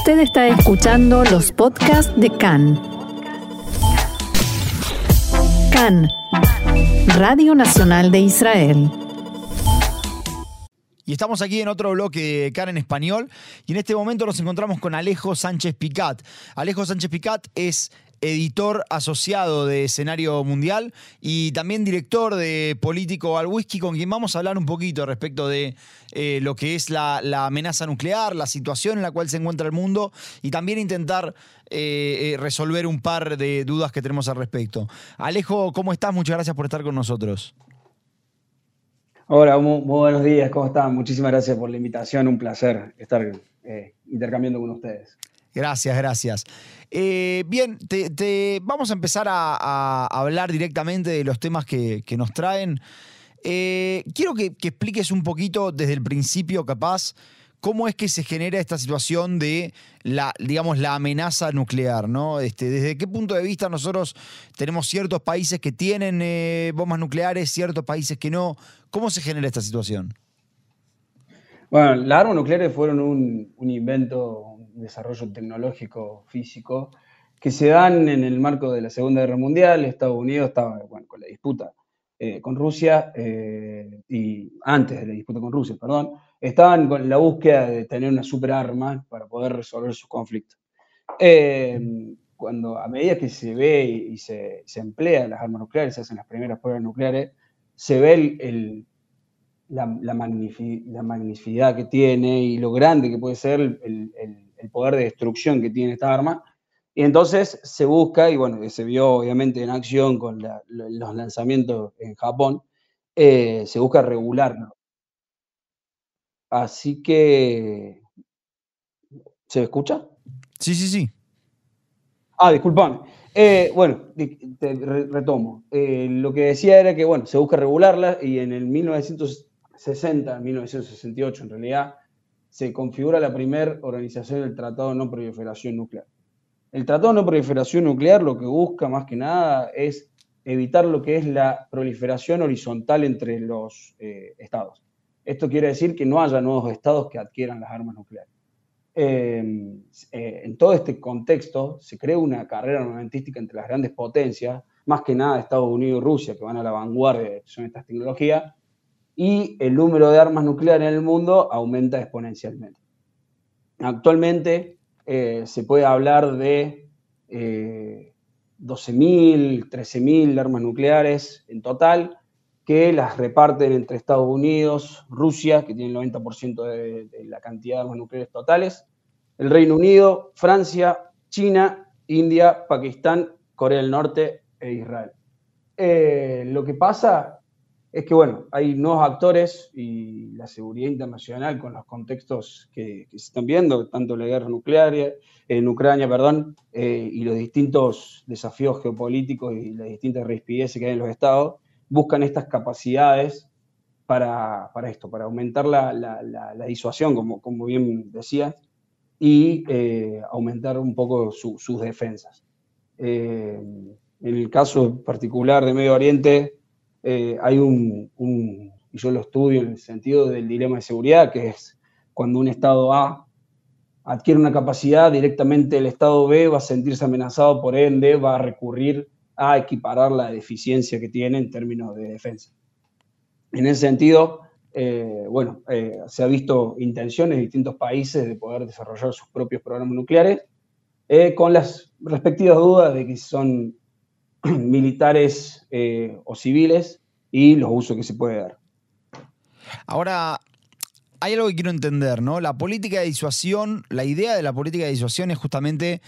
Usted está escuchando los podcasts de CAN. CAN, Radio Nacional de Israel. Y estamos aquí en otro bloque de CAN en español y en este momento nos encontramos con Alejo Sánchez Picat. Alejo Sánchez Picat es editor asociado de Escenario Mundial y también director de Político al Whisky, con quien vamos a hablar un poquito respecto de eh, lo que es la, amenaza nuclear, la situación en la cual se encuentra el mundo y también intentar eh, eh, resolver un par de dudas que tenemos al respecto. Alejo, ¿cómo estás? Muchas gracias por estar con nosotros. Hola, muy, buenos días, ¿cómo están? Muchísimas gracias por la invitación, un placer estar intercambiando con ustedes. Gracias, gracias. Eh, bien, te, vamos a empezar a, hablar directamente de los temas que, nos traen. Eh, quiero que, expliques un poquito desde el principio, capaz, cómo es que se genera esta situación de la, digamos, la amenaza nuclear, ¿no? Este, desde qué punto de vista nosotros tenemos ciertos países que tienen eh, bombas nucleares, ciertos países que no. ¿Cómo se genera esta situación? Bueno, las armas nucleares fueron un, un invento, desarrollo tecnológico, físico, que se dan en el marco de la Segunda Guerra Mundial. Estados Unidos estaba bueno, con la disputa eh, con Rusia, eh, y antes de la disputa con Rusia, perdón, estaban con la búsqueda de tener una superarma para poder resolver sus conflictos. Eh, cuando a medida que se ve y se, se emplean las armas nucleares, se hacen las primeras pruebas nucleares, se ve el, la, la, magnificidad que tiene y lo grande que puede ser el poder de destrucción que tiene esta arma. Y entonces se busca, y bueno, se vio obviamente en acción con los lanzamientos en Japón, eh, se busca regularlo. Así que... ¿Se escucha? Sí, sí, sí. Ah, disculpame. Eh, bueno, te retomo. Eh, lo que decía era que, bueno, se busca regularla y en el 1960, 1968 en realidad, se configura la primera organización del Tratado de No Proliferación Nuclear. El Tratado de No Proliferación Nuclear lo que busca más que nada es evitar lo que es la proliferación horizontal entre los eh, estados. Esto quiere decir que no haya nuevos estados que adquieran las armas nucleares. Eh, eh, en todo este contexto se crea una carrera armamentística entre las grandes potencias, más que nada Estados Unidos y Rusia, que van a la vanguardia de estas tecnologías, y el número de armas nucleares en el mundo aumenta exponencialmente. Actualmente eh, se puede hablar de 12.000, 13.000 armas nucleares en total, que las reparten entre Estados Unidos, Rusia, que tiene el 90% de, la cantidad de armas nucleares totales, el Reino Unido, Francia, China, India, Pakistán, Corea del Norte e Israel. Eh, lo que pasa es que, bueno, hay nuevos actores y la seguridad internacional con los contextos que, se están viendo, tanto la guerra nuclear en Ucrania, perdón, eh, y los distintos desafíos geopolíticos y las distintas rispideces que hay en los estados, buscan estas capacidades para, esto, para aumentar la, disuasión, como, como bien decía, y eh, aumentar un poco sus defensas. Eh, en el caso particular de Medio Oriente, eh, hay un, y yo lo estudio en el sentido del dilema de seguridad, que es cuando un Estado A adquiere una capacidad, directamente el Estado B va a sentirse amenazado, por ende va a recurrir a equiparar la deficiencia que tiene en términos de defensa. En ese sentido, eh, bueno, eh, se ha visto intenciones de distintos países de poder desarrollar sus propios programas nucleares, con las respectivas dudas de que son militares eh, o civiles y los usos que se puede dar. Ahora, hay algo que quiero entender, ¿no? La política de disuasión, la idea de la política de disuasión es justamente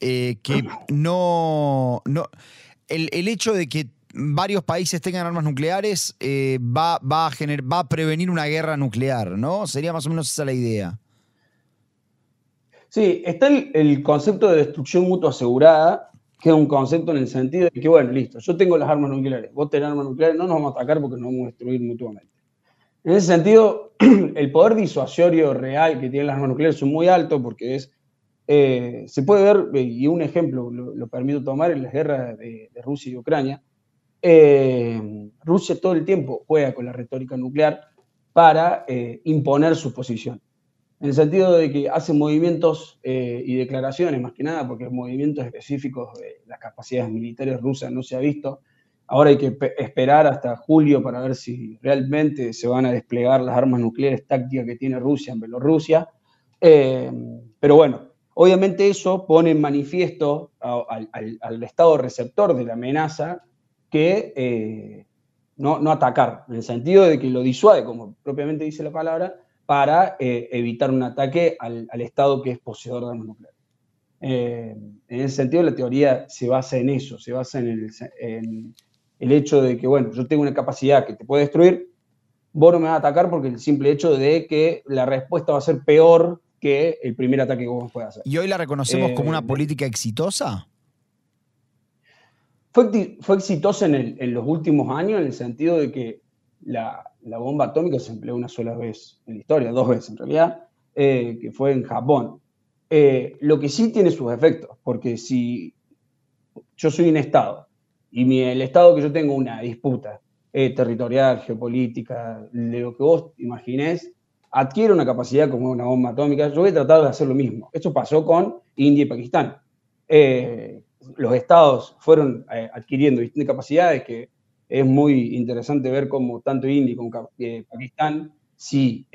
eh, que no. no el, hecho de que varios países tengan armas nucleares eh, va, va, a va a prevenir una guerra nuclear, ¿no? Sería más o menos esa la idea. Sí, está el concepto de destrucción mutua asegurada, que es un concepto en el sentido de que, bueno, listo, yo tengo las armas nucleares, vos tenés armas nucleares, no nos vamos a atacar porque nos vamos a destruir mutuamente. En ese sentido, el poder disuasorio real que tienen las armas nucleares es muy alto porque es, eh, se puede ver, y un ejemplo lo, permito tomar en las guerras de, Rusia y Ucrania, eh, Rusia todo el tiempo juega con la retórica nuclear para eh, imponer su posición. En el sentido de que hace movimientos eh, y declaraciones, más que nada, porque movimientos específicos de las capacidades militares rusas no se ha visto. Ahora hay que esperar hasta julio para ver si realmente se van a desplegar las armas nucleares tácticas que tiene Rusia en Bielorrusia. Eh, pero bueno, obviamente eso pone en manifiesto al, Estado receptor de la amenaza que eh, no, no, atacar, en el sentido de que lo disuade, como propiamente dice la palabra, para eh, evitar un ataque al, Estado que es poseedor de armas nucleares. en ese sentido, la teoría se basa en eso, se basa en el, en el hecho de que, bueno, yo tengo una capacidad que te puede destruir, vos no me vas a atacar porque el simple hecho de que la respuesta va a ser peor que el primer ataque que vos puedas hacer. ¿Y hoy la reconocemos como una eh, política exitosa? Fue, fue exitosa en, los últimos años en el sentido de que la, bomba atómica se empleó una sola vez en la historia, dos veces en realidad, eh, que fue en Japón. Eh, lo que sí tiene sus efectos, porque si yo soy un Estado y el Estado que yo tengo una disputa territorial, geopolítica, de lo que vos imaginés, adquiere una capacidad como una bomba atómica, yo voy a tratar de hacer lo mismo. Esto pasó con India y Pakistán. Eh, los estados fueron eh, adquiriendo distintas capacidades que es muy interesante ver cómo tanto India como eh, Pakistán, si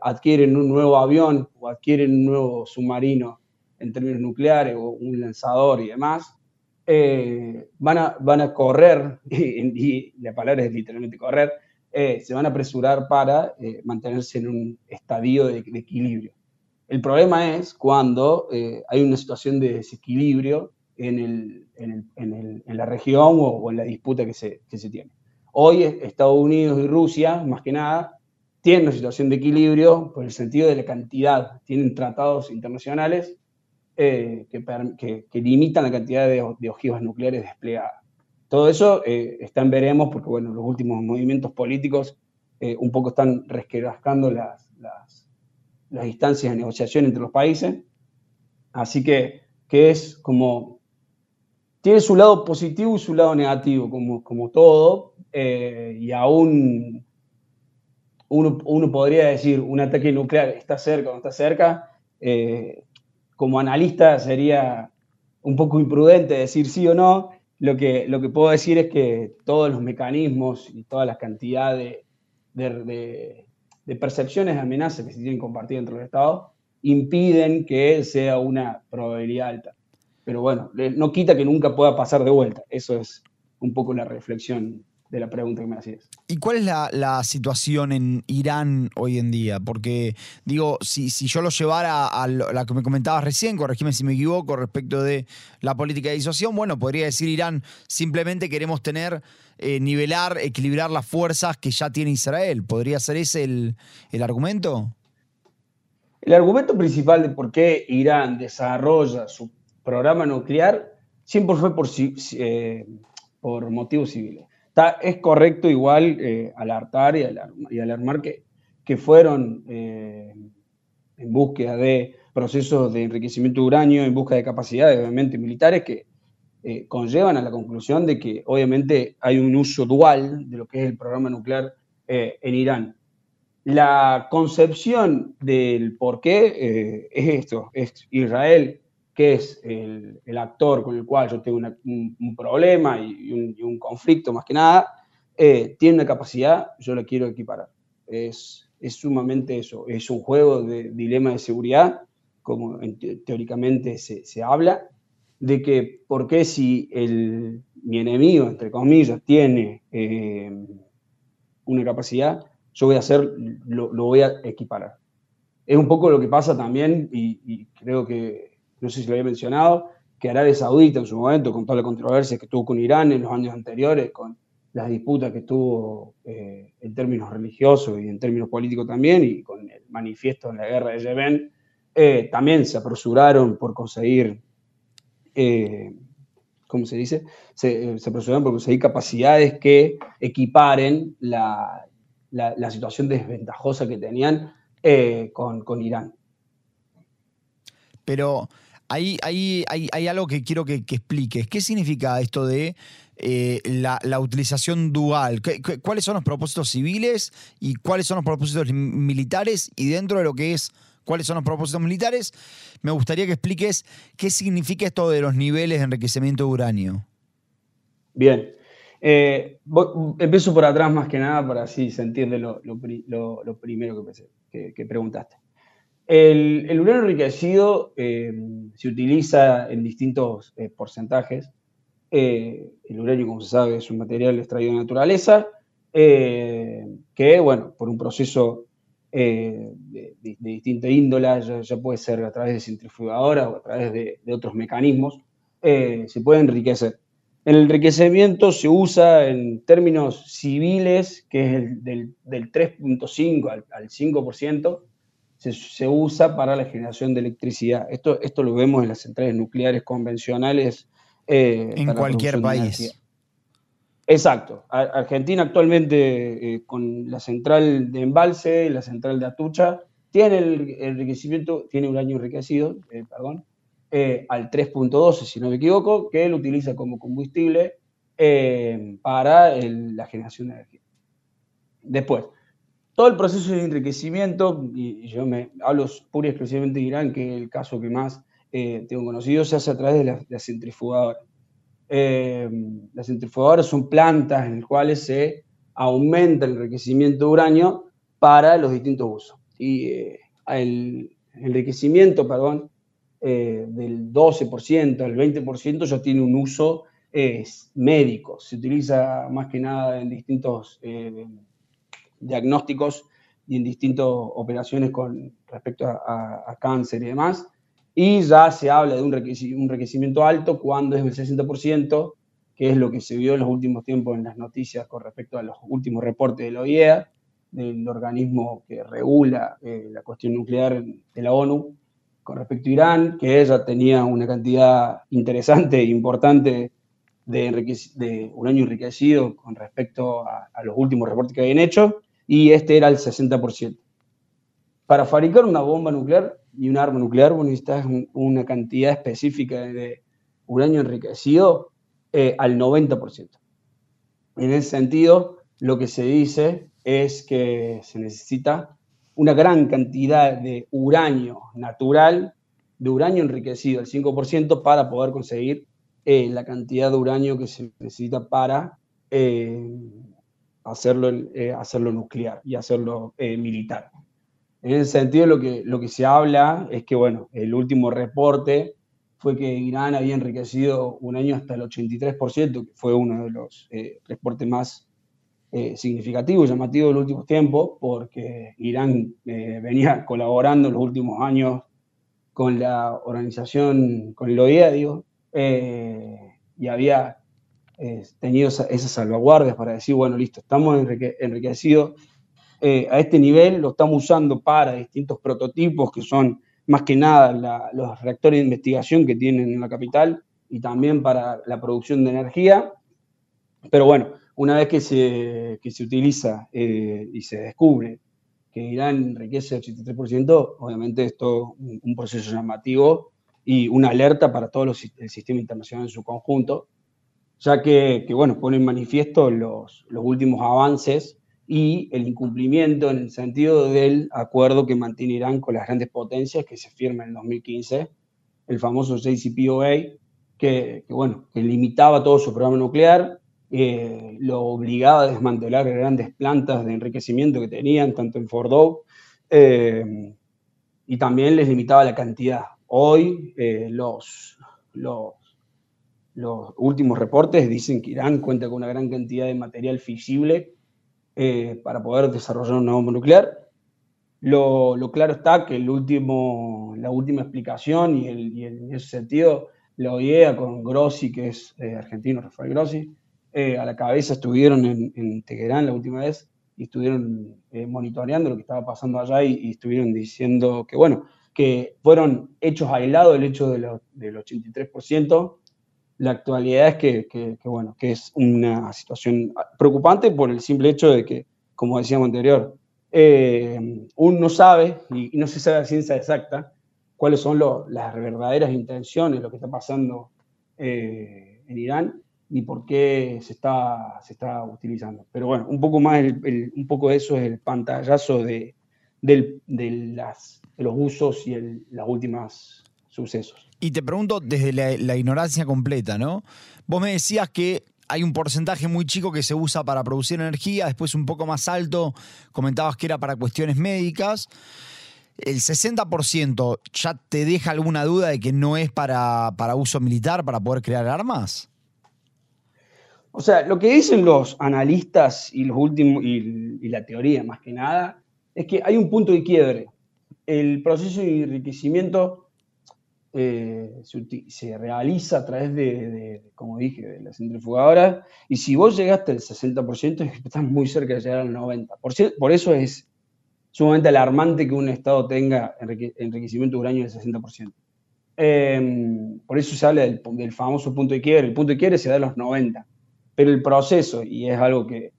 adquieren un nuevo avión o adquieren un nuevo submarino en términos nucleares o un lanzador y demás, van, a, van a correr, y la palabra es literalmente correr, eh, se van a apresurar para eh, mantenerse en un estadio de, equilibrio. El problema es cuando eh, hay una situación de desequilibrio en, la región o, en la disputa que se, tiene. Hoy Estados Unidos y Rusia, más que nada, tienen una situación de equilibrio por el sentido de la cantidad. Tienen tratados internacionales que, limitan la cantidad de, de ojivas nucleares desplegadas. Todo eso eh, está en veremos porque, bueno, los últimos movimientos políticos eh, un poco están resquebrajando las, las, las, instancias de negociación entre los países. Así que, que es como, tiene su lado positivo y su lado negativo, como, como todo, eh, y aún uno, uno, podría decir un ataque nuclear está cerca o no está cerca. como analista sería un poco imprudente decir sí o no, lo que, lo que puedo decir es que todos los mecanismos y toda la cantidad de, percepciones de amenazas que se tienen compartidas entre los estados impiden que sea una probabilidad alta. Pero bueno, no quita que nunca pueda pasar de vuelta. Eso es un poco la reflexión de la pregunta que me hacías. ¿Y cuál es la, situación en Irán hoy en día? Porque, digo, si, si yo lo llevara a, la que me comentabas recién, corregime si me equivoco, respecto de la política de disuasión, bueno, podría decir Irán, simplemente queremos tener, eh, nivelar, equilibrar las fuerzas que ya tiene Israel. ¿Podría ser ese el, argumento? El argumento principal de por qué Irán desarrolla su programa nuclear siempre fue por, eh, motivos civiles es correcto igual eh, alertar y, alarmar que, que fueron eh, en búsqueda de procesos de enriquecimiento de uranio, en busca de capacidades, obviamente, militares que eh, conllevan a la conclusión de que obviamente hay un uso dual de lo que es el programa nuclear en Irán. La concepción del por qué es esto, es Israel que es el, actor con el cual yo tengo un, problema y un, conflicto más que nada, eh, tiene una capacidad, yo la quiero equiparar. Es, es sumamente eso, es un juego de dilema de seguridad, como teóricamente se, se, habla, de que por qué si el, mi enemigo, entre comillas, tiene eh, una capacidad, yo voy a hacer, lo, lo, voy a equiparar. Es un poco lo que pasa también, y creo que no sé si lo había mencionado, que Arabia Saudita en su momento, con toda la controversia que tuvo con Irán en los años anteriores, con las disputas que tuvo eh, en términos religiosos y en términos políticos también, y con el manifiesto en la guerra de Yemen, eh, también se apresuraron por conseguir, eh, ¿cómo se dice? Se, apresuraron por conseguir capacidades que equiparen la, situación desventajosa que tenían con, con Irán. Pero hay, hay, algo que quiero que, expliques. ¿Qué significa esto de eh, la, utilización dual? ¿Cuáles son los propósitos civiles y cuáles son los propósitos militares? Y dentro de lo que es cuáles son los propósitos militares, me gustaría que expliques qué significa esto de los niveles de enriquecimiento de uranio. Bien. Eh, empiezo por atrás más que nada para así se entiende lo, primero que, preguntaste. El, uranio enriquecido eh, se utiliza en distintos eh, porcentajes. el uranio, como se sabe, es un material extraído de naturaleza que, bueno, por un proceso de, distinta índola, ya, puede ser a través de centrifugadoras o a través de, de otros mecanismos, se puede enriquecer. El enriquecimiento se usa en términos civiles, que es el del, 3.5 al, 5%, se, usa para la generación de electricidad. Esto, esto lo vemos en las centrales nucleares convencionales. Eh, en cualquier país. Exacto. Argentina actualmente eh, con la central de embalse, la central de Atucha, tiene el enriquecimiento, tiene uranio enriquecido, eh, perdón, eh, al 3.12, si no me equivoco, que él utiliza como combustible para la generación de energía. Después, todo el proceso de enriquecimiento, y, yo me hablo pura y exclusivamente de Irán, que es el caso que más eh, tengo conocido, se hace a través de la, la centrifugadora. las centrifugadoras son plantas en las cuales se aumenta el enriquecimiento de uranio para los distintos usos. Y el enriquecimiento, perdón, eh, del 12% al 20% ya tiene un uso eh, médico. Se utiliza más que nada en distintos eh, diagnósticos y en distintas operaciones con respecto a, cáncer y demás. Y ya se habla de un, enriquecimiento alto cuando es el 60%, que es lo que se vio en los últimos tiempos en las noticias con respecto a los últimos reportes de la OIEA, del organismo que regula la cuestión nuclear de la ONU, con respecto a Irán, que ella tenía una cantidad interesante e importante de, de uranio enriquecido con respecto a, los últimos reportes que habían hecho, y este era el 60%. Para fabricar una bomba nuclear y un arma nuclear, vos necesitas una cantidad específica de uranio enriquecido eh, al 90%. En ese sentido, lo que se dice es que se necesita una gran cantidad de uranio natural, de uranio enriquecido, el 5%, para poder conseguir eh, la cantidad de uranio que se necesita para eh, hacerlo, eh, hacerlo nuclear y hacerlo militar. En ese sentido, lo que, lo que se habla es que, bueno, el último reporte fue que Irán había enriquecido un año hasta el 83%, que fue uno de los reportes más eh, significativo y llamativo en los últimos tiempos, porque Irán eh, venía colaborando en los últimos años con la organización, con el eh, y había tenido esas salvaguardias para decir, bueno, listo, estamos enriquecidos a este nivel, lo estamos usando para distintos prototipos que son más que nada los reactores de investigación que tienen en la capital y también para la producción de energía. Pero bueno, una vez que se, se utiliza eh, y se descubre que Irán enriquece el 83%, obviamente esto es un, proceso llamativo y una alerta para todo el sistema internacional en su conjunto, ya que, bueno, pone en manifiesto los, los últimos avances y el incumplimiento en el sentido del acuerdo que mantiene Irán con las grandes potencias que se firma en el 2015, el famoso JCPOA, que, que, bueno, que limitaba todo su programa nuclear, eh, lo obligaba a desmantelar grandes plantas de enriquecimiento que tenían, tanto en Fordow, eh, y también les limitaba la cantidad. Hoy eh, los, los, los, últimos reportes dicen que Irán cuenta con una gran cantidad de material fisible para poder desarrollar una bomba nuclear. Lo, lo, claro está que el último, la última explicación, y, el, y en ese sentido, la OIEA con Grossi, que es argentino, Rafael Grossi, eh, a la cabeza estuvieron en, Teherán la última vez y estuvieron eh, monitoreando lo que estaba pasando allá y, estuvieron diciendo que, bueno, que fueron hechos aislados el hecho de del 83%. La actualidad es que, bueno, que es una situación preocupante por el simple hecho de que, como decíamos anterior, eh, uno no sabe y, no se sabe a ciencia exacta cuáles son las verdaderas intenciones, lo que está pasando en Irán ni por qué se está, se está utilizando. Pero bueno, un poco más, un poco de eso es el pantallazo de, de las los usos y los últimos sucesos. Y te pregunto desde la, ignorancia completa, ¿no? Vos me decías que hay un porcentaje muy chico que se usa para producir energía, después un poco más alto, comentabas que era para cuestiones médicas. ¿El 60% ya te deja alguna duda de que no es para, para uso militar, para poder crear armas? O sea, lo que dicen los analistas y los últimos, y, la teoría más que nada, es que hay un punto de quiebre. El proceso de enriquecimiento eh, se, realiza a través de, como dije, de las centrifugadoras, y si vos llegaste al 60%, estás muy cerca de llegar al 90%. Por, eso es sumamente alarmante que un Estado tenga enriquecimiento de uranio del 60%. Em, por eso se habla del, famoso punto de quiebre. El punto de quiebre se da a los 90% pero el proceso, y es algo que,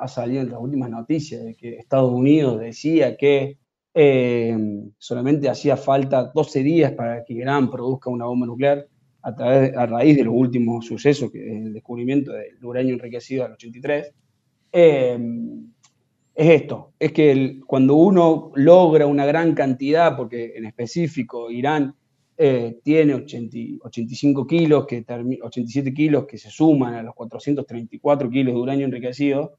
ha salido en las últimas noticias, de que Estados Unidos decía que eh, solamente hacía falta 12 días para que Irán produzca una bomba nuclear a, través, a raíz de los últimos sucesos, que es el descubrimiento del uranio enriquecido al 83, eh, es esto, es que cuando uno logra una gran cantidad, porque en específico Irán eh, tiene 85 kilos, que 87 kilos que se suman a los 434 kilos de uranio enriquecido.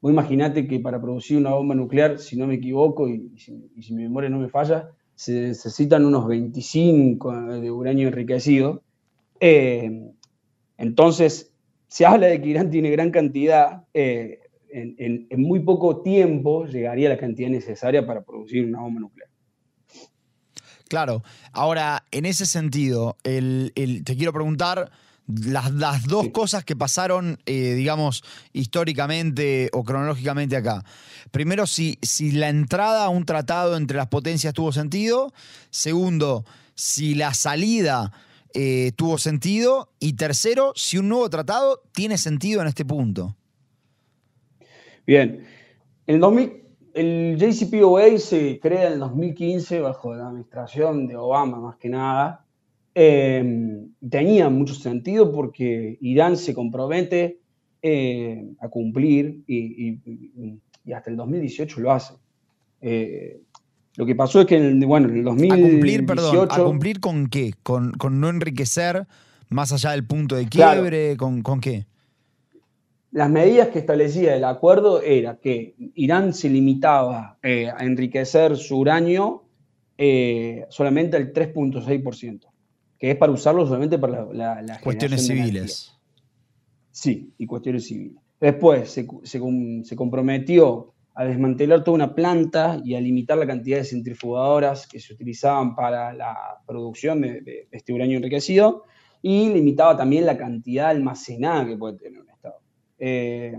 Vos imaginate que para producir una bomba nuclear, si no me equivoco y, si, mi memoria no me falla, se necesitan unos 25 de uranio enriquecido. Eh, entonces, se habla de que Irán tiene gran cantidad, en, en muy poco tiempo llegaría la cantidad necesaria para producir una bomba nuclear. Claro. Ahora, en ese sentido, te quiero preguntar las, dos cosas que pasaron, eh, digamos, históricamente o cronológicamente acá. Primero, si, si la entrada a un tratado entre las potencias tuvo sentido. Segundo, si la salida eh, tuvo sentido. Y tercero, si un nuevo tratado tiene sentido en este punto. Bien. En 2000, el JCPOA se crea en el 2015 bajo la administración de Obama más que nada. Em, tenía mucho sentido porque Irán se compromete eh, a cumplir y, hasta el 2018 lo hace. Eh, lo que pasó es que en el, bueno, en el 2018... A cumplir, perdón, ¿a cumplir con qué? ¿Con, no enriquecer más allá del punto de quiebre? ¿Con, ¿Con qué? las medidas que establecía el acuerdo era que Irán se limitaba eh, a enriquecer su uranio eh, solamente al 3.6%, que es para usarlo solamente para la, la, cuestiones civiles. Sí, y cuestiones civiles. Después se, comprometió a desmantelar toda una planta y a limitar la cantidad de centrifugadoras que se utilizaban para la producción de este uranio enriquecido y limitaba también la cantidad almacenada que puede tener eh,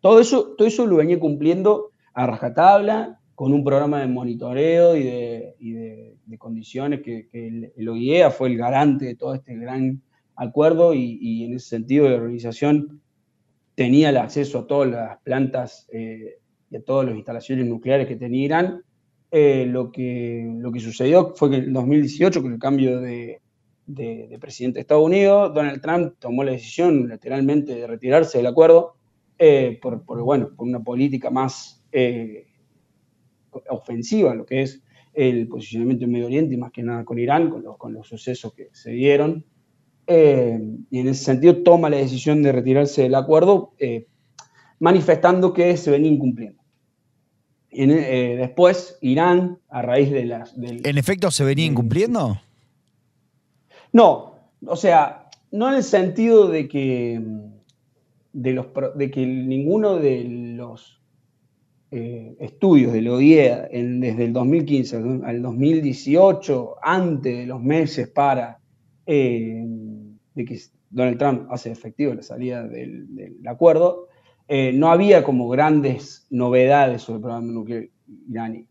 todo, eso, todo eso lo venía cumpliendo a rajatabla, con un programa de monitoreo y de, condiciones que, el, OIEA fue el garante de todo este gran acuerdo y, en ese sentido la organización tenía el acceso a todas las plantas eh, y a todas las instalaciones nucleares que tenía Irán. Eh, lo, que, lo que sucedió fue que en 2018, con el cambio de, de, presidente de Estados Unidos, Donald Trump tomó la decisión lateralmente de retirarse del acuerdo eh, por, bueno, por una política más eh, ofensiva, lo que es el posicionamiento en Medio Oriente y más que nada con Irán, con los, con los sucesos que se dieron. Eh, y en ese sentido toma la decisión de retirarse del acuerdo, manifestando que se venía incumpliendo. Y después, Irán, a raíz de las... ¿En efecto se venía incumpliendo? No, o sea, no en el sentido de que, de los, de que ninguno de los eh, estudios de la OIE desde el 2015 al 2018, antes de los meses para eh, que Donald Trump hace efectivo la salida del, acuerdo, eh, no había como grandes novedades sobre el programa nuclear iraní.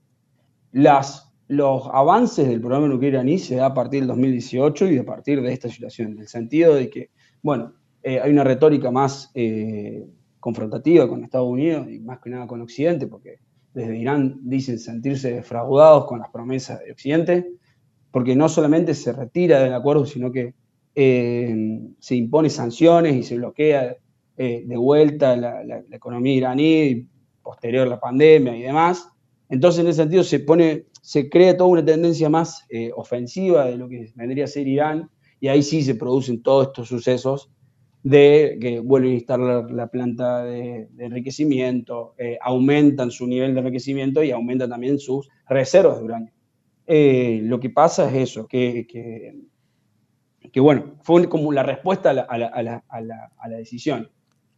Las los avances del programa nuclear iraní se da a partir del 2018 y a partir de esta situación, en el sentido de que, bueno, eh, hay una retórica más confrontativa con Estados Unidos y más que nada con Occidente, porque desde Irán dicen sentirse defraudados con las promesas de Occidente, porque no solamente se retira del acuerdo, sino que eh, se impone sanciones y se bloquea de vuelta la, la economía iraní posterior a la pandemia y demás. Entonces, en ese sentido, se pone, se crea toda una tendencia más eh, ofensiva de lo que vendría a ser Irán, y ahí sí se producen todos estos sucesos de que vuelven a instalar la planta de, enriquecimiento, eh, aumentan su nivel de enriquecimiento y aumentan también sus reservas de uranio. Eh, lo que pasa es eso, que, que, bueno, fue como la respuesta a la, a la, decisión.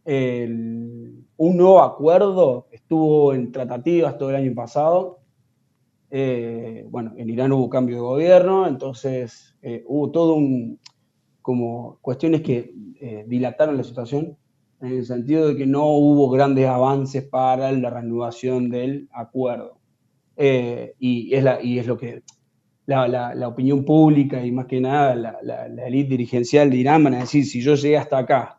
un nuevo acuerdo estuvo en tratativas todo el año pasado. Eh, bueno, en Irán hubo cambio de gobierno, entonces hubo todo un, como cuestiones que eh, dilataron la situación, en el sentido de que no hubo grandes avances para la reanudación del acuerdo. Eh, y, es la, y es lo que la, la, opinión pública y más que nada la, la, élite dirigencial de Irán van a decir, si yo llegué hasta acá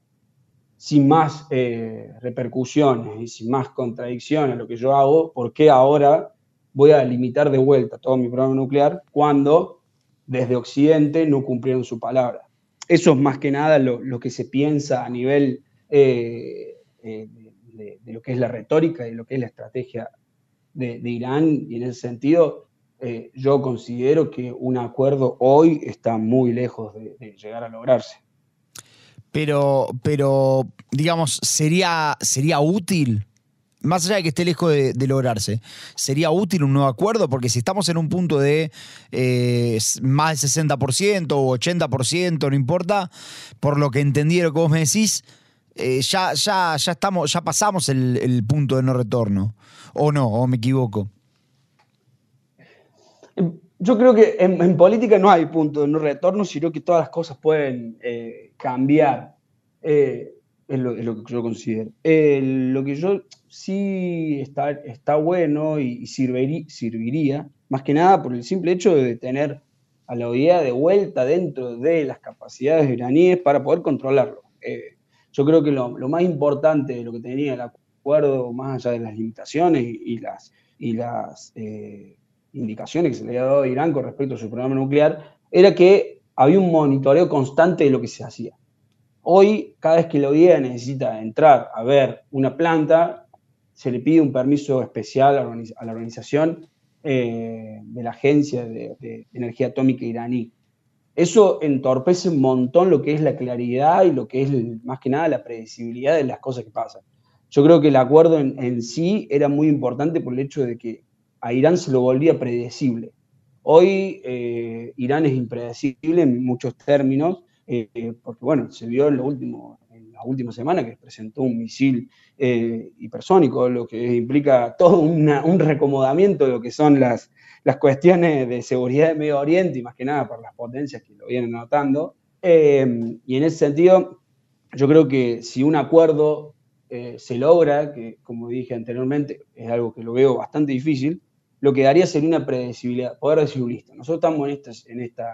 sin más eh, repercusiones y sin más contradicciones a lo que yo hago, ¿por qué ahora voy a limitar de vuelta todo mi programa nuclear cuando desde Occidente no cumplieron su palabra? Eso es más que nada lo, que se piensa a nivel eh, eh, de, lo que es la retórica y lo que es la estrategia de, Irán. Y en ese sentido, eh, yo considero que un acuerdo hoy está muy lejos de, llegar a lograrse. Pero, pero digamos, ¿sería, sería útil más allá de que esté lejos de, lograrse, ¿sería útil un nuevo acuerdo? Porque si estamos en un punto de eh, más del 60% o 80%, no importa, por lo que entendí lo que vos me decís, eh, ya, ya, ya, estamos, ya pasamos el, punto de no retorno. ¿O no? ¿O me equivoco? Yo creo que en, política no hay punto de no retorno, sino que todas las cosas pueden eh, cambiar. Es lo, que yo considero. lo que yo sí está, está bueno y, serviría, más que nada por el simple hecho de tener a la OEA de vuelta dentro de las capacidades iraníes para poder controlarlo. Eh, yo creo que lo, más importante de lo que tenía el acuerdo, más allá de las limitaciones y, las, y las eh, indicaciones que se le había dado a Irán con respecto a su programa nuclear, era que había un monitoreo constante de lo que se hacía. Hoy, cada vez que la OEA necesita entrar a ver una planta, se le pide un permiso especial a la organización eh, de la Agencia de, Energía Atómica iraní. Eso entorpece un montón lo que es la claridad y lo que es más que nada la predecibilidad de las cosas que pasan. Yo creo que el acuerdo en, sí era muy importante por el hecho de que a Irán se lo volvía predecible. Hoy eh, Irán es impredecible en muchos términos eh, porque bueno, se vio en, lo último, la última semana que presentó un misil eh, hipersónico, lo que implica todo un recomodamiento de lo que son las, las cuestiones de seguridad de Medio Oriente y más que nada por las potencias que lo vienen notando. Eh, y en ese sentido, yo creo que si un acuerdo se logra, que como dije anteriormente, es algo que lo veo bastante difícil, lo que daría sería una predecibilidad, poder decir, listo, nosotros estamos en esta, en esta,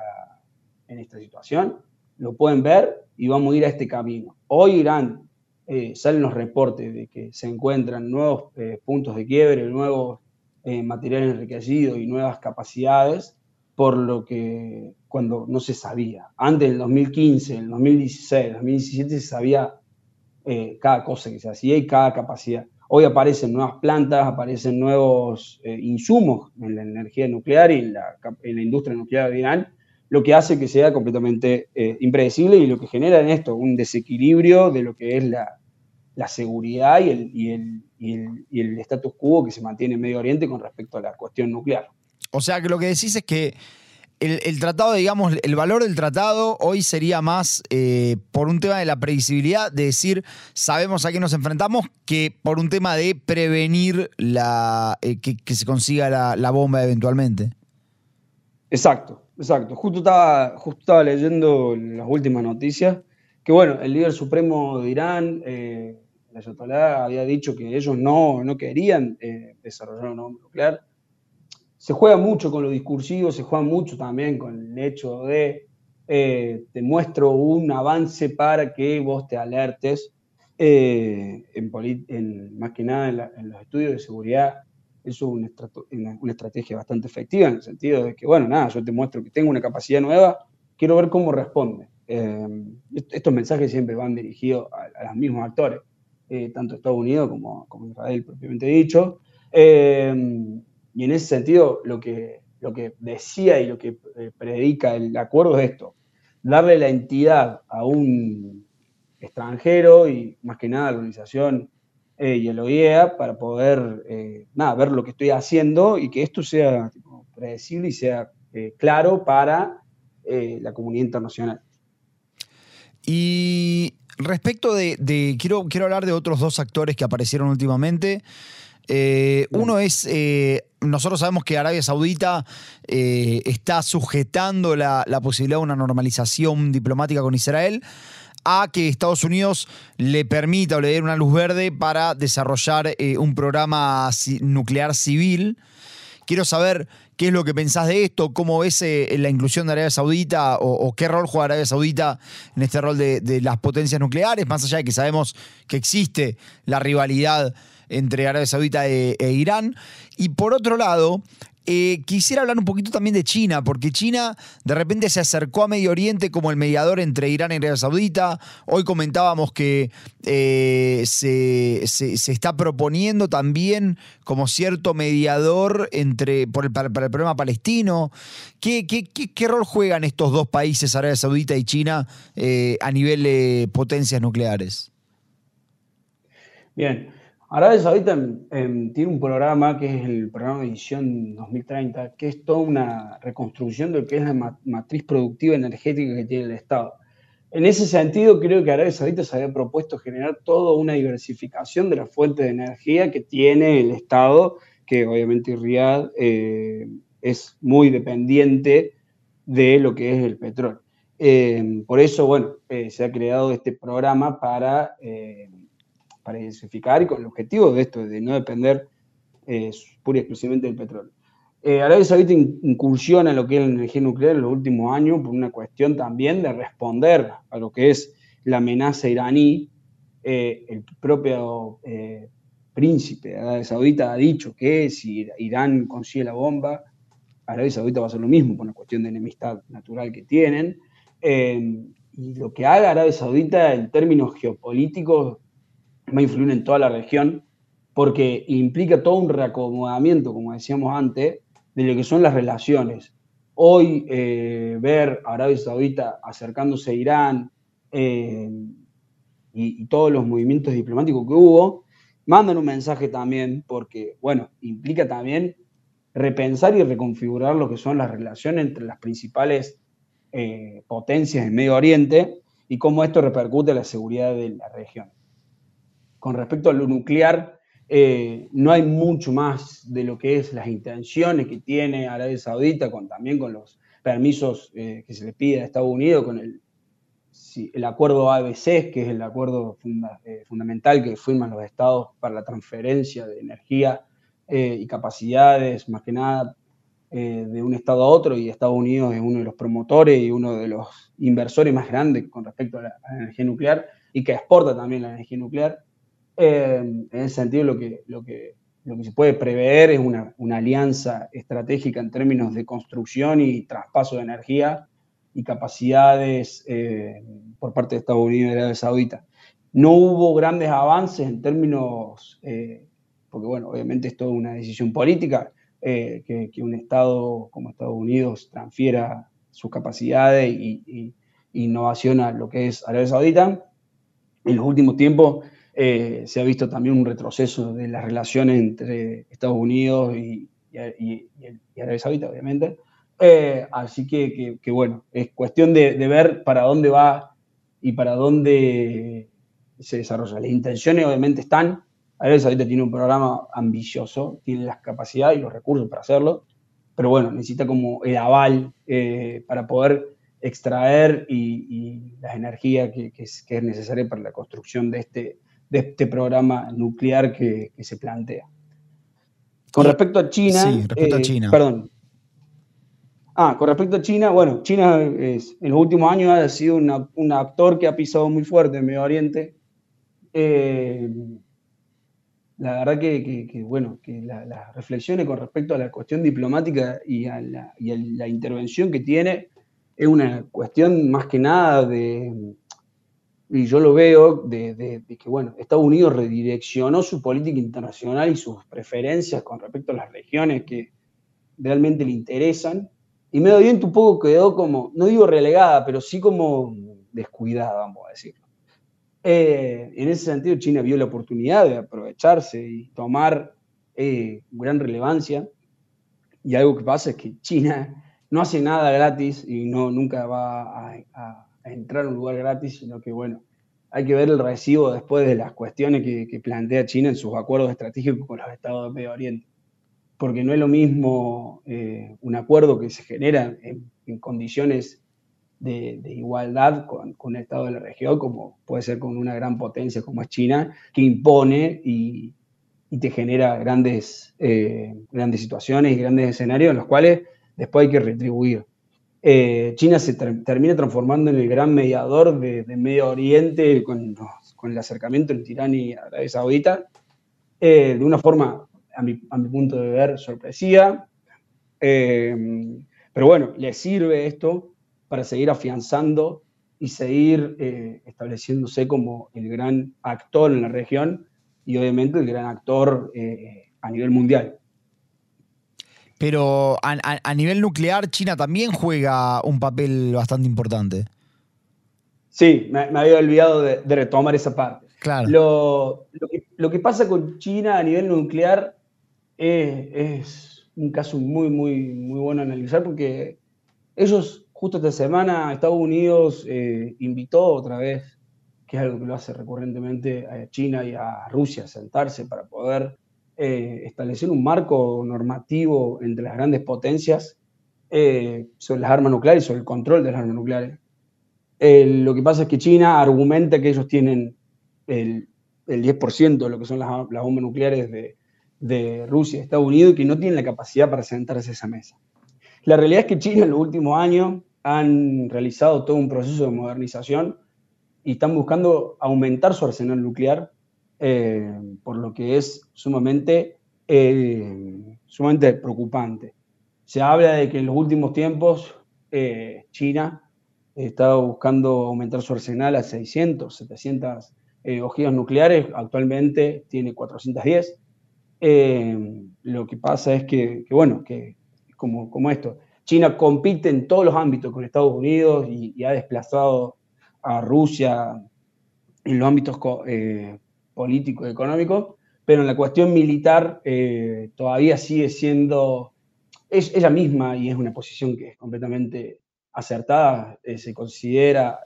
en esta situación, lo pueden ver y vamos a ir a este camino. Hoy Irán, eh, salen los reportes de que se encuentran nuevos eh, puntos de quiebre, nuevos eh, materiales enriquecidos y nuevas capacidades, por lo que cuando no se sabía. Antes del 2015, el 2016, 2017 se sabía cada cosa que se hacía y cada capacidad. Hoy aparecen nuevas plantas, aparecen nuevos insumos en la energía nuclear y en la, en la industria nuclear de Irán lo que hace que sea completamente eh, impredecible y lo que genera en esto un desequilibrio de lo que es la, seguridad y el, y, el, y, el, status quo que se mantiene en Medio Oriente con respecto a la cuestión nuclear. O sea que lo que decís es que el, tratado, digamos, el valor del tratado hoy sería más eh, por un tema de la previsibilidad, de decir, sabemos a qué nos enfrentamos, que por un tema de prevenir la, eh, que, se consiga la bomba eventualmente. Exacto, Exacto, justo estaba, justo estaba leyendo las últimas noticias que, bueno, el líder supremo de Irán, eh, Ayatollah, había dicho que ellos no, no querían eh, desarrollar una bomba nuclear. Se juega mucho con lo discursivo, se juega mucho también con el hecho de eh, te muestro un avance para que vos te alertes. Eh, en, más que nada en los estudios de seguridad es una, estrategia bastante efectiva en el sentido de que, bueno, nada, yo te muestro que tengo una capacidad nueva, quiero ver cómo responde. Eh, estos mensajes siempre van dirigidos a, los mismos actores, eh, tanto Estados Unidos como, Israel propiamente dicho. Eh, y en ese sentido, lo que, lo que decía y lo que predica el acuerdo es esto, darle la entidad a un extranjero y más que nada a la organización eh, y el OIEA para poder eh, nada, ver lo que estoy haciendo y que esto sea predecible y sea claro para la comunidad internacional. Y respecto de, de, quiero, quiero hablar de otros dos actores que aparecieron últimamente. Eh, uno es, eh, nosotros sabemos que Arabia Saudita eh, está sujetando la, posibilidad de una normalización diplomática con Israel a que Estados Unidos le permita o le dé una luz verde para desarrollar un programa nuclear civil. Quiero saber qué es lo que pensás de esto, cómo ves la inclusión de Arabia Saudita o, qué rol juega Arabia Saudita en este rol de, de las potencias nucleares, más allá de que sabemos que existe la rivalidad entre Arabia Saudita e, e Irán. Y por otro lado, eh, quisiera hablar un poquito también de China, porque China de repente se acercó a Medio Oriente como el mediador entre Irán y Arabia Saudita. Hoy comentábamos que eh, se, está proponiendo también como cierto mediador entre, por el, para, el problema palestino. ¿Qué, qué, rol juegan estos dos países, Arabia Saudita y China, eh, a nivel de potencias nucleares? Bien, Arabia Saudita tiene un programa que es el programa de Edición 2030, que es toda una reconstrucción de lo que es la matriz productiva energética que tiene el Estado. En ese sentido, creo que Arabia Saudita se había propuesto generar toda una diversificación de las fuentes de energía que tiene el Estado, que obviamente Riyadh eh, es muy dependiente de lo que es el petróleo. Eh, por eso, bueno, eh, se ha creado este programa para para identificar y con el objetivo de esto, de no depender eh, pura y exclusivamente del petróleo. Eh, Arabia Saudita incursiona en lo que es la energía nuclear en los últimos años por una cuestión también de responder a lo que es la amenaza iraní. Eh, el propio príncipe de Arabia Saudita ha dicho que si Irán consigue la bomba, Arabia Saudita va a hacer lo mismo por una cuestión de enemistad natural que tienen. y lo que haga Arabia Saudita en términos geopolíticos va a influir en toda la región porque implica todo un reacomodamiento, como decíamos antes, de lo que son las relaciones. Hoy eh, ver a Arabia Saudita acercándose a Irán eh, y, todos los movimientos diplomáticos que hubo, mandan un mensaje también porque, bueno, implica también repensar y reconfigurar lo que son las relaciones entre las principales eh, potencias en Medio Oriente y cómo esto repercute en la seguridad de la región con respecto a lo nuclear, eh, no hay mucho más de lo que es las intenciones que tiene Arabia Saudita, también con los permisos eh, que se le pide a Estados Unidos, con el, el acuerdo ABC, que es el acuerdo eh, fundamental que firman los estados para la transferencia de energía y capacidades, más que nada, de un estado a otro, y Estados Unidos es uno de los promotores y uno de los inversores más grandes con respecto a la energía nuclear y que exporta también la energía nuclear. Eh, en ese sentido, lo que, lo que, lo que se puede prever es una, una, alianza estratégica en términos de construcción y traspaso de energía y capacidades eh, por parte de Estados Unidos y Arabia Saudita. No hubo grandes avances en términos, eh, porque bueno, obviamente es toda una decisión política, que, que, un Estado como Estados Unidos transfiera sus capacidades y, y, innovación a lo que es Arabia Saudita. En los últimos tiempos eh, se ha visto también un retroceso de las relaciones entre Estados Unidos y, Arabia Saudita, obviamente. Eh, así que, bueno, es cuestión de, ver para dónde va y para dónde se desarrolla. Las intenciones obviamente están. Arabia Saudita tiene un programa ambicioso, tiene las capacidades y los recursos para hacerlo, pero bueno, necesita como el aval eh, para poder extraer y, las energías que, es, que, es, necesaria para la construcción de este, de este programa nuclear que, se plantea. Con respecto a China. Sí, respecto a eh, China. Perdón. Ah, con respecto a China, bueno, China es, en los últimos años ha sido un actor que ha pisado muy fuerte en Medio Oriente. Eh, la verdad que, bueno, que las reflexiones con respecto a la cuestión diplomática y a, la, y a la intervención que tiene es una cuestión más que nada de, y yo lo veo de, que, bueno, Estados Unidos redireccionó su política internacional y sus preferencias con respecto a las regiones que realmente le interesan, y Medio Oriente un poco quedó como, no digo relegada, pero sí como descuidada, vamos a decirlo. Eh, en ese sentido, China vio la oportunidad de aprovecharse y tomar eh, gran relevancia, y algo que pasa es que China no hace nada gratis y no, nunca va a entrar a un lugar gratis, sino que, bueno, hay que ver el recibo después de las cuestiones que, plantea China en sus acuerdos estratégicos con los estados de Medio Oriente. Porque no es lo mismo eh, un acuerdo que se genera en, condiciones de, igualdad con, con, un estado de la región, como puede ser con una gran potencia como es China, que impone y, te genera grandes, eh, grandes situaciones y grandes escenarios en los cuales después hay que retribuir. Eh, China se termina transformando en el gran mediador de, Medio Oriente con, el acercamiento entre Irán y Arabia Saudita, eh, de una forma, a mi, punto de ver, sorpresiva. Eh, pero bueno, le sirve esto para seguir afianzando y seguir estableciéndose como el gran actor en la región y obviamente el gran actor a nivel mundial. Pero a, nivel nuclear, China también juega un papel bastante importante. Sí, me, había olvidado de, retomar esa parte. Claro. Lo, que, pasa con China a nivel nuclear es, un caso muy, muy, muy bueno a analizar porque ellos, justo esta semana, Estados Unidos eh, invitó otra vez, que es algo que lo hace recurrentemente a China y a Rusia, a sentarse para poder eh, establecer un marco normativo entre las grandes potencias eh, sobre las armas nucleares y sobre el control de las armas nucleares. lo que pasa es que China argumenta que ellos tienen el, 10% de lo que son las, bombas nucleares de, de Rusia y Estados Unidos y que no tienen la capacidad para sentarse a esa mesa. La realidad es que China en los últimos años han realizado todo un proceso de modernización y están buscando aumentar su arsenal nuclear eh, por lo que es sumamente, eh, sumamente preocupante. Se habla de que en los últimos tiempos eh, China estaba buscando aumentar su arsenal a 600, 700 ojivas nucleares, actualmente tiene 410. lo que pasa es que, bueno, que como, como esto, China compite en todos los ámbitos con Estados Unidos y, ha desplazado a Rusia en los ámbitos político y económico, pero en la cuestión militar eh, todavía sigue siendo es ella misma y es una posición que es completamente acertada, eh, se considera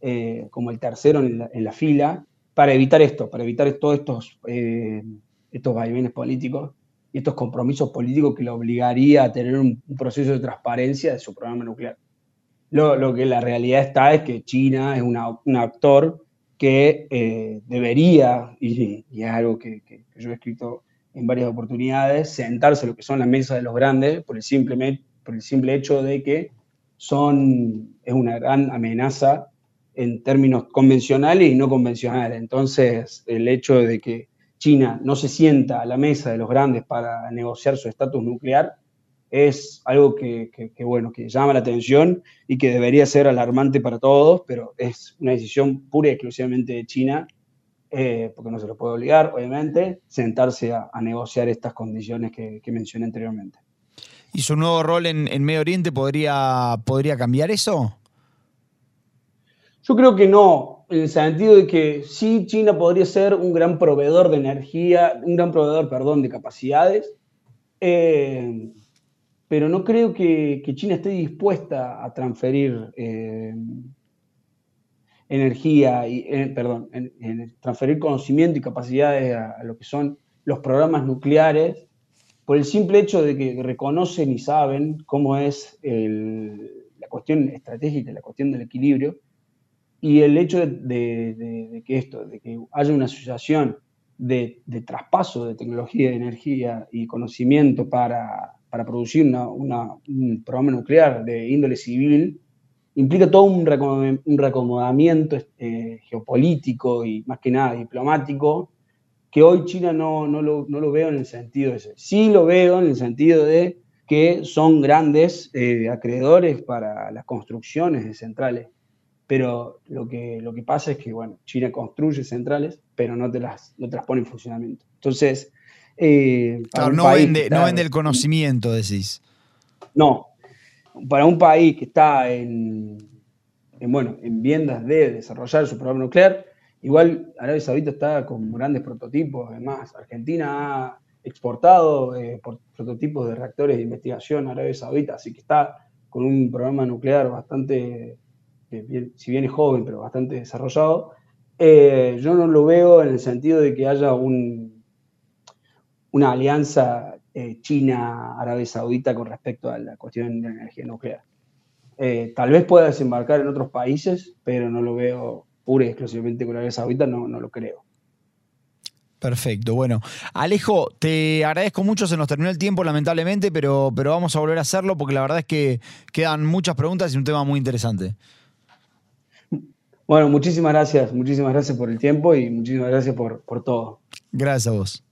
eh, como el tercero en la, fila para evitar esto, para evitar todos estos, estos vaivenes políticos y estos compromisos políticos que le obligaría a tener un, proceso de transparencia de su programa nuclear. Lo, que la realidad está es que China es un actor que eh, debería, y, es algo que, yo he escrito en varias oportunidades, sentarse lo que son las mesas de los grandes por el simple, por el simple hecho de que son, es una gran amenaza en términos convencionales y no convencionales. Entonces, el hecho de que China no se sienta a la mesa de los grandes para negociar su estatus nuclear es algo que, bueno, que llama la atención y que debería ser alarmante para todos, pero es una decisión pura y exclusivamente de China, eh, porque no se lo puede obligar, obviamente, sentarse a, negociar estas condiciones que, mencioné anteriormente. ¿Y su nuevo rol en, Medio Oriente podría, podría cambiar eso? Yo creo que no, en el sentido de que sí, China podría ser un gran proveedor de energía, un gran proveedor, perdón, de capacidades. Eh, pero no creo que, China esté dispuesta a transferir eh, energía, y, eh, transferir conocimiento y capacidades a, lo que son los programas nucleares, por el simple hecho de que reconocen y saben cómo es la cuestión estratégica, la cuestión del equilibrio, y el hecho de, que esto, de que haya una asociación de, traspaso de tecnología, de energía y conocimiento para para producir un programa nuclear de índole civil implica todo un, reacomodamiento este, geopolítico y más que nada diplomático que hoy China no, no, lo, no, lo, veo en el sentido ese. Sí lo veo en el sentido de que son grandes eh, acreedores para las construcciones de centrales, pero lo que, lo que pasa es que, bueno, China construye centrales, pero no te las, no te las pone en funcionamiento. Entonces, eh, claro, no, vende, no vende el conocimiento, decís. No, para un país que está en, en, bueno, en viendas de desarrollar su programa nuclear, igual Arabia Saudita está con grandes prototipos, además Argentina ha exportado eh, prototipos de reactores de investigación a Arabia Saudita, así que está con un programa nuclear bastante si bien es joven, pero bastante desarrollado, eh, yo no lo veo en el sentido de que haya un, una alianza eh, China-Arabia Saudita con respecto a la cuestión de la energía nuclear. Eh, tal vez pueda desembarcar en otros países, pero no lo veo pura y exclusivamente con Arabia Saudita, no, no lo creo. Perfecto, bueno. Alejo, te agradezco mucho, se nos terminó el tiempo lamentablemente, pero, pero vamos a volver a hacerlo porque la verdad es que quedan muchas preguntas y un tema muy interesante. Bueno, muchísimas gracias, muchísimas gracias por el tiempo y muchísimas gracias por, por todo. Gracias a vos.